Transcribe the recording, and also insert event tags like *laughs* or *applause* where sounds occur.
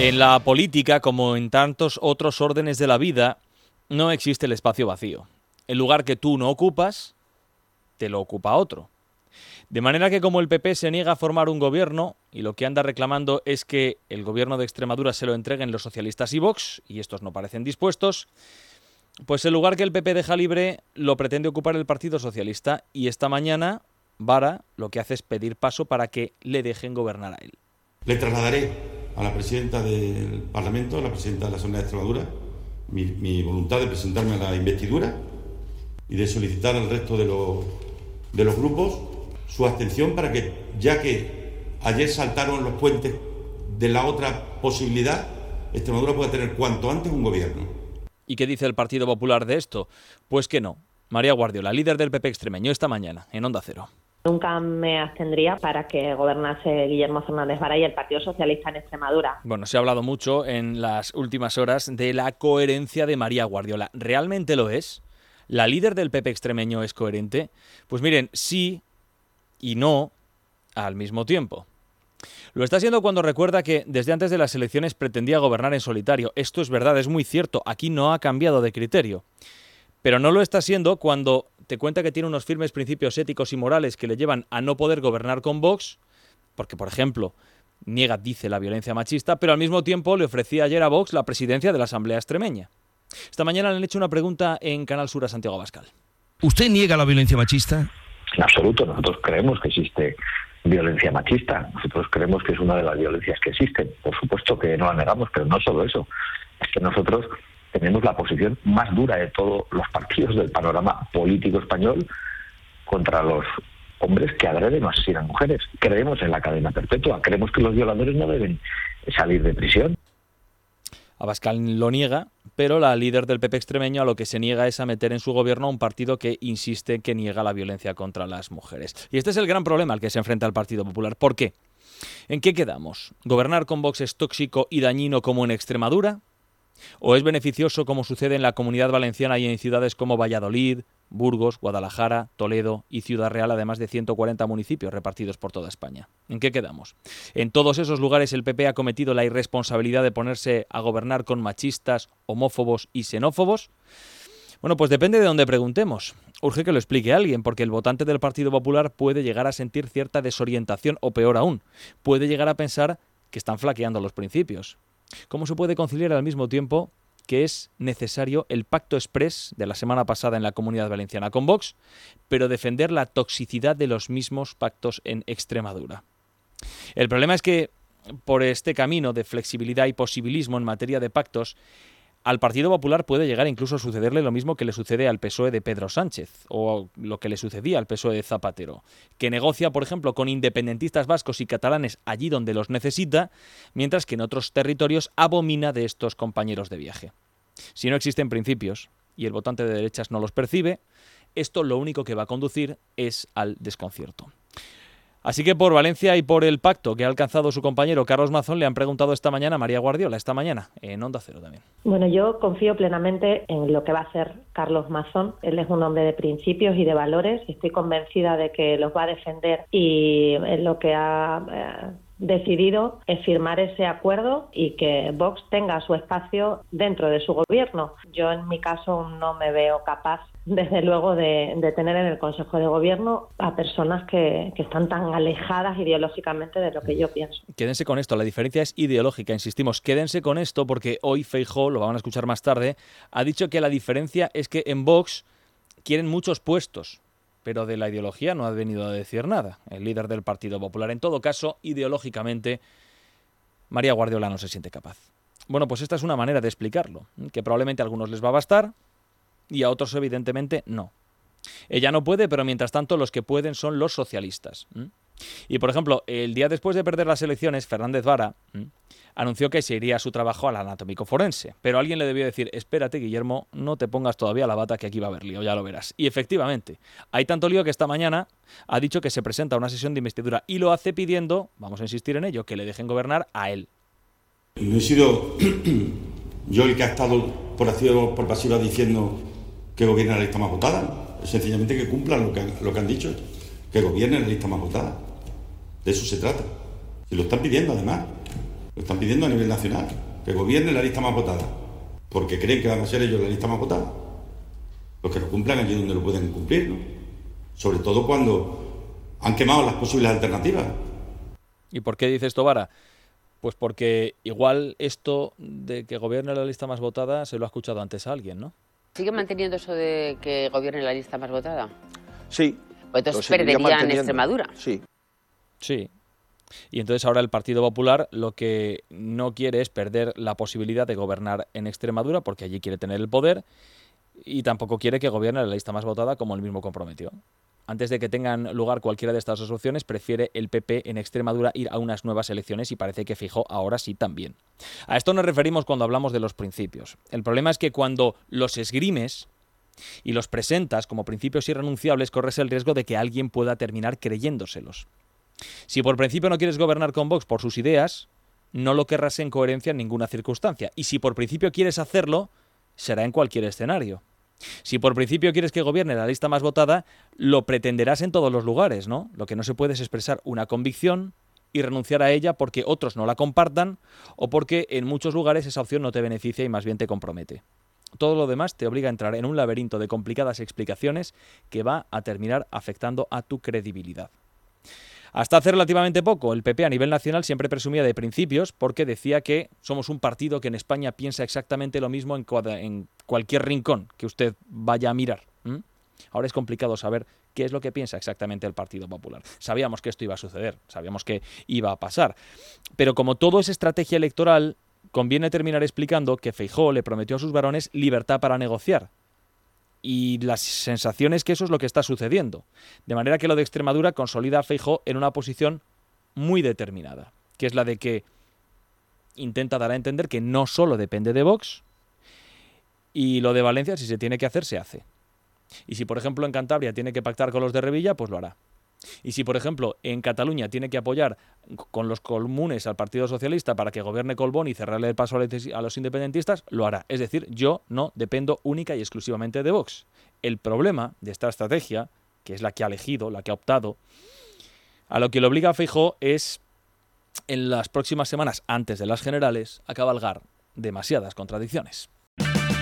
En la política, como en tantos otros órdenes de la vida, no existe el espacio vacío. El lugar que tú no ocupas, te lo ocupa otro. De manera que como el PP se niega a formar un gobierno y lo que anda reclamando es que el gobierno de Extremadura se lo entreguen los socialistas y Vox, y estos no parecen dispuestos, pues el lugar que el PP deja libre lo pretende ocupar el Partido Socialista y esta mañana Vara lo que hace es pedir paso para que le dejen gobernar a él. Le trasladaré a la presidenta del Parlamento, a la presidenta de la Asamblea de Extremadura, mi, voluntad de presentarme a la investidura y de solicitar al resto de los, de los grupos su abstención para que, ya que ayer saltaron los puentes de la otra posibilidad, Extremadura pueda tener cuanto antes un gobierno. ¿Y qué dice el Partido Popular de esto? Pues que no. María Guardiola, líder del PP extremeño, esta mañana, en Onda Cero. Nunca me abstendría para que gobernase Guillermo Fernández Vara y el Partido Socialista en Extremadura. Bueno, se ha hablado mucho en las últimas horas de la coherencia de María Guardiola. ¿Realmente lo es? ¿La líder del PP extremeño es coherente? Pues miren, sí y no al mismo tiempo. Lo está haciendo cuando recuerda que desde antes de las elecciones pretendía gobernar en solitario. Esto es verdad, es muy cierto. Aquí no ha cambiado de criterio. Pero no lo está siendo cuando te cuenta que tiene unos firmes principios éticos y morales que le llevan a no poder gobernar con Vox, porque, por ejemplo, niega, dice, la violencia machista, pero al mismo tiempo le ofrecía ayer a Vox la presidencia de la Asamblea Extremeña. Esta mañana le han hecho una pregunta en Canal Sur a Santiago Abascal. ¿Usted niega la violencia machista? En absoluto, nosotros creemos que existe violencia machista. Nosotros creemos que es una de las violencias que existen. Por supuesto que no la negamos, pero no solo eso. Es que nosotros tenemos la posición más dura de todos los partidos del panorama político español contra los hombres que agreden o asesinan mujeres. Creemos en la cadena perpetua, creemos que los violadores no deben salir de prisión. Abascal lo niega, pero la líder del PP extremeño a lo que se niega es a meter en su gobierno a un partido que insiste que niega la violencia contra las mujeres. Y este es el gran problema al que se enfrenta el Partido Popular. ¿Por qué? ¿En qué quedamos? ¿Gobernar con Vox es tóxico y dañino como en Extremadura? ¿O es beneficioso como sucede en la comunidad valenciana y en ciudades como Valladolid, Burgos, Guadalajara, Toledo y Ciudad Real, además de 140 municipios repartidos por toda España? ¿En qué quedamos? En todos esos lugares el PP ha cometido la irresponsabilidad de ponerse a gobernar con machistas, homófobos y xenófobos. Bueno, pues depende de dónde preguntemos. Urge que lo explique alguien, porque el votante del Partido Popular puede llegar a sentir cierta desorientación o peor aún, puede llegar a pensar que están flaqueando los principios. ¿Cómo se puede conciliar al mismo tiempo que es necesario el pacto express de la semana pasada en la comunidad valenciana con Vox, pero defender la toxicidad de los mismos pactos en Extremadura? El problema es que por este camino de flexibilidad y posibilismo en materia de pactos, al Partido Popular puede llegar incluso a sucederle lo mismo que le sucede al PSOE de Pedro Sánchez, o lo que le sucedía al PSOE de Zapatero, que negocia, por ejemplo, con independentistas vascos y catalanes allí donde los necesita, mientras que en otros territorios abomina de estos compañeros de viaje. Si no existen principios y el votante de derechas no los percibe, esto lo único que va a conducir es al desconcierto. Así que por Valencia y por el pacto que ha alcanzado su compañero Carlos Mazón, le han preguntado esta mañana a María Guardiola, esta mañana, en Onda Cero también. Bueno, yo confío plenamente en lo que va a hacer Carlos Mazón. Él es un hombre de principios y de valores. Estoy convencida de que los va a defender y en lo que ha eh, decidido firmar ese acuerdo y que Vox tenga su espacio dentro de su gobierno. Yo en mi caso no me veo capaz *laughs* desde luego de, tener en el Consejo de Gobierno a personas que, que, están tan alejadas ideológicamente de lo que yo pienso. Quédense con esto, la diferencia es ideológica, insistimos, quédense con esto porque hoy Feijó, lo van a escuchar más tarde, ha dicho que la diferencia es que en Vox quieren muchos puestos, pero de la ideología no ha venido a decir nada, el líder del Partido Popular. En todo caso, ideológicamente, María Guardiola no se siente capaz. Bueno, pues esta es una manera de explicarlo, que probablemente a algunos les va a bastar, y a otros evidentemente no. Ella no puede, pero mientras tanto los que pueden son los socialistas. Y por ejemplo, el día después de perder las elecciones, Fernández Vara anunció que se iría a su trabajo al anatómico forense. Pero alguien le debió decir, espérate Guillermo, no te pongas todavía la bata que aquí va a haber lío, ya lo verás. Y efectivamente, hay tanto lío que esta mañana ha dicho que se presenta a una sesión de investidura y lo hace pidiendo, vamos a insistir en ello, que le dejen gobernar a él. No he sido *clears throat* yo el que ha estado por por pasiva diciendo que gobierne la lista más votada. Sencillamente que cumplan lo que han, lo que han dicho, que gobierne la lista más votada. De eso se trata. Y lo están pidiendo además. Lo están pidiendo a nivel nacional, que gobierne la lista más votada, porque creen que van a ser ellos la lista más votada. Los que lo cumplan allí donde lo pueden cumplir, ¿no? Sobre todo cuando han quemado las posibles alternativas. ¿Y por qué dice esto, Vara? Pues porque igual esto de que gobierne la lista más votada se lo ha escuchado antes a alguien, ¿no? ¿Sigue manteniendo eso de que gobierne la lista más votada? Sí. Pues entonces perdería en Extremadura. Sí. Sí, y entonces ahora el Partido Popular lo que no quiere es perder la posibilidad de gobernar en Extremadura, porque allí quiere tener el poder, y tampoco quiere que gobierne la lista más votada, como él mismo comprometió. Antes de que tengan lugar cualquiera de estas dos opciones, prefiere el PP en Extremadura ir a unas nuevas elecciones y parece que fijó ahora sí también. A esto nos referimos cuando hablamos de los principios. El problema es que cuando los esgrimes y los presentas como principios irrenunciables, corres el riesgo de que alguien pueda terminar creyéndoselos. Si por principio no quieres gobernar con Vox por sus ideas, no lo querrás en coherencia en ninguna circunstancia. Y si por principio quieres hacerlo, será en cualquier escenario. Si por principio quieres que gobierne la lista más votada, lo pretenderás en todos los lugares, ¿no? Lo que no se puede es expresar una convicción y renunciar a ella porque otros no la compartan o porque en muchos lugares esa opción no te beneficia y más bien te compromete. Todo lo demás te obliga a entrar en un laberinto de complicadas explicaciones que va a terminar afectando a tu credibilidad. Hasta hace relativamente poco, el PP a nivel nacional siempre presumía de principios porque decía que somos un partido que en España piensa exactamente lo mismo en, cualquier rincón que usted vaya a mirar. Ahora es complicado saber qué es lo que piensa exactamente el Partido Popular. Sabíamos que esto iba a suceder, sabíamos que iba a pasar. Pero como todo es estrategia electoral, conviene terminar explicando que Feijó le prometió a sus varones libertad para negociar, y la sensación es que eso es lo que está sucediendo. De manera que lo de Extremadura consolida a Feijó en una posición muy determinada, que es la de que intenta dar a entender que no solo depende de Vox, y lo de Valencia, si se tiene que hacer, se hace. Y si, por ejemplo, en Cantabria tiene que pactar con los de Revilla, pues lo hará. Y si, por ejemplo, en Cataluña tiene que apoyar con los comunes al Partido Socialista para que gobierne Colbón y cerrarle el paso a los independentistas, lo hará. Es decir, yo no dependo única y exclusivamente de Vox. El problema de esta estrategia, que es la que ha elegido, la que ha optado, a lo que le obliga a Feijóo es, en las próximas semanas antes de las generales, a cabalgar demasiadas contradicciones.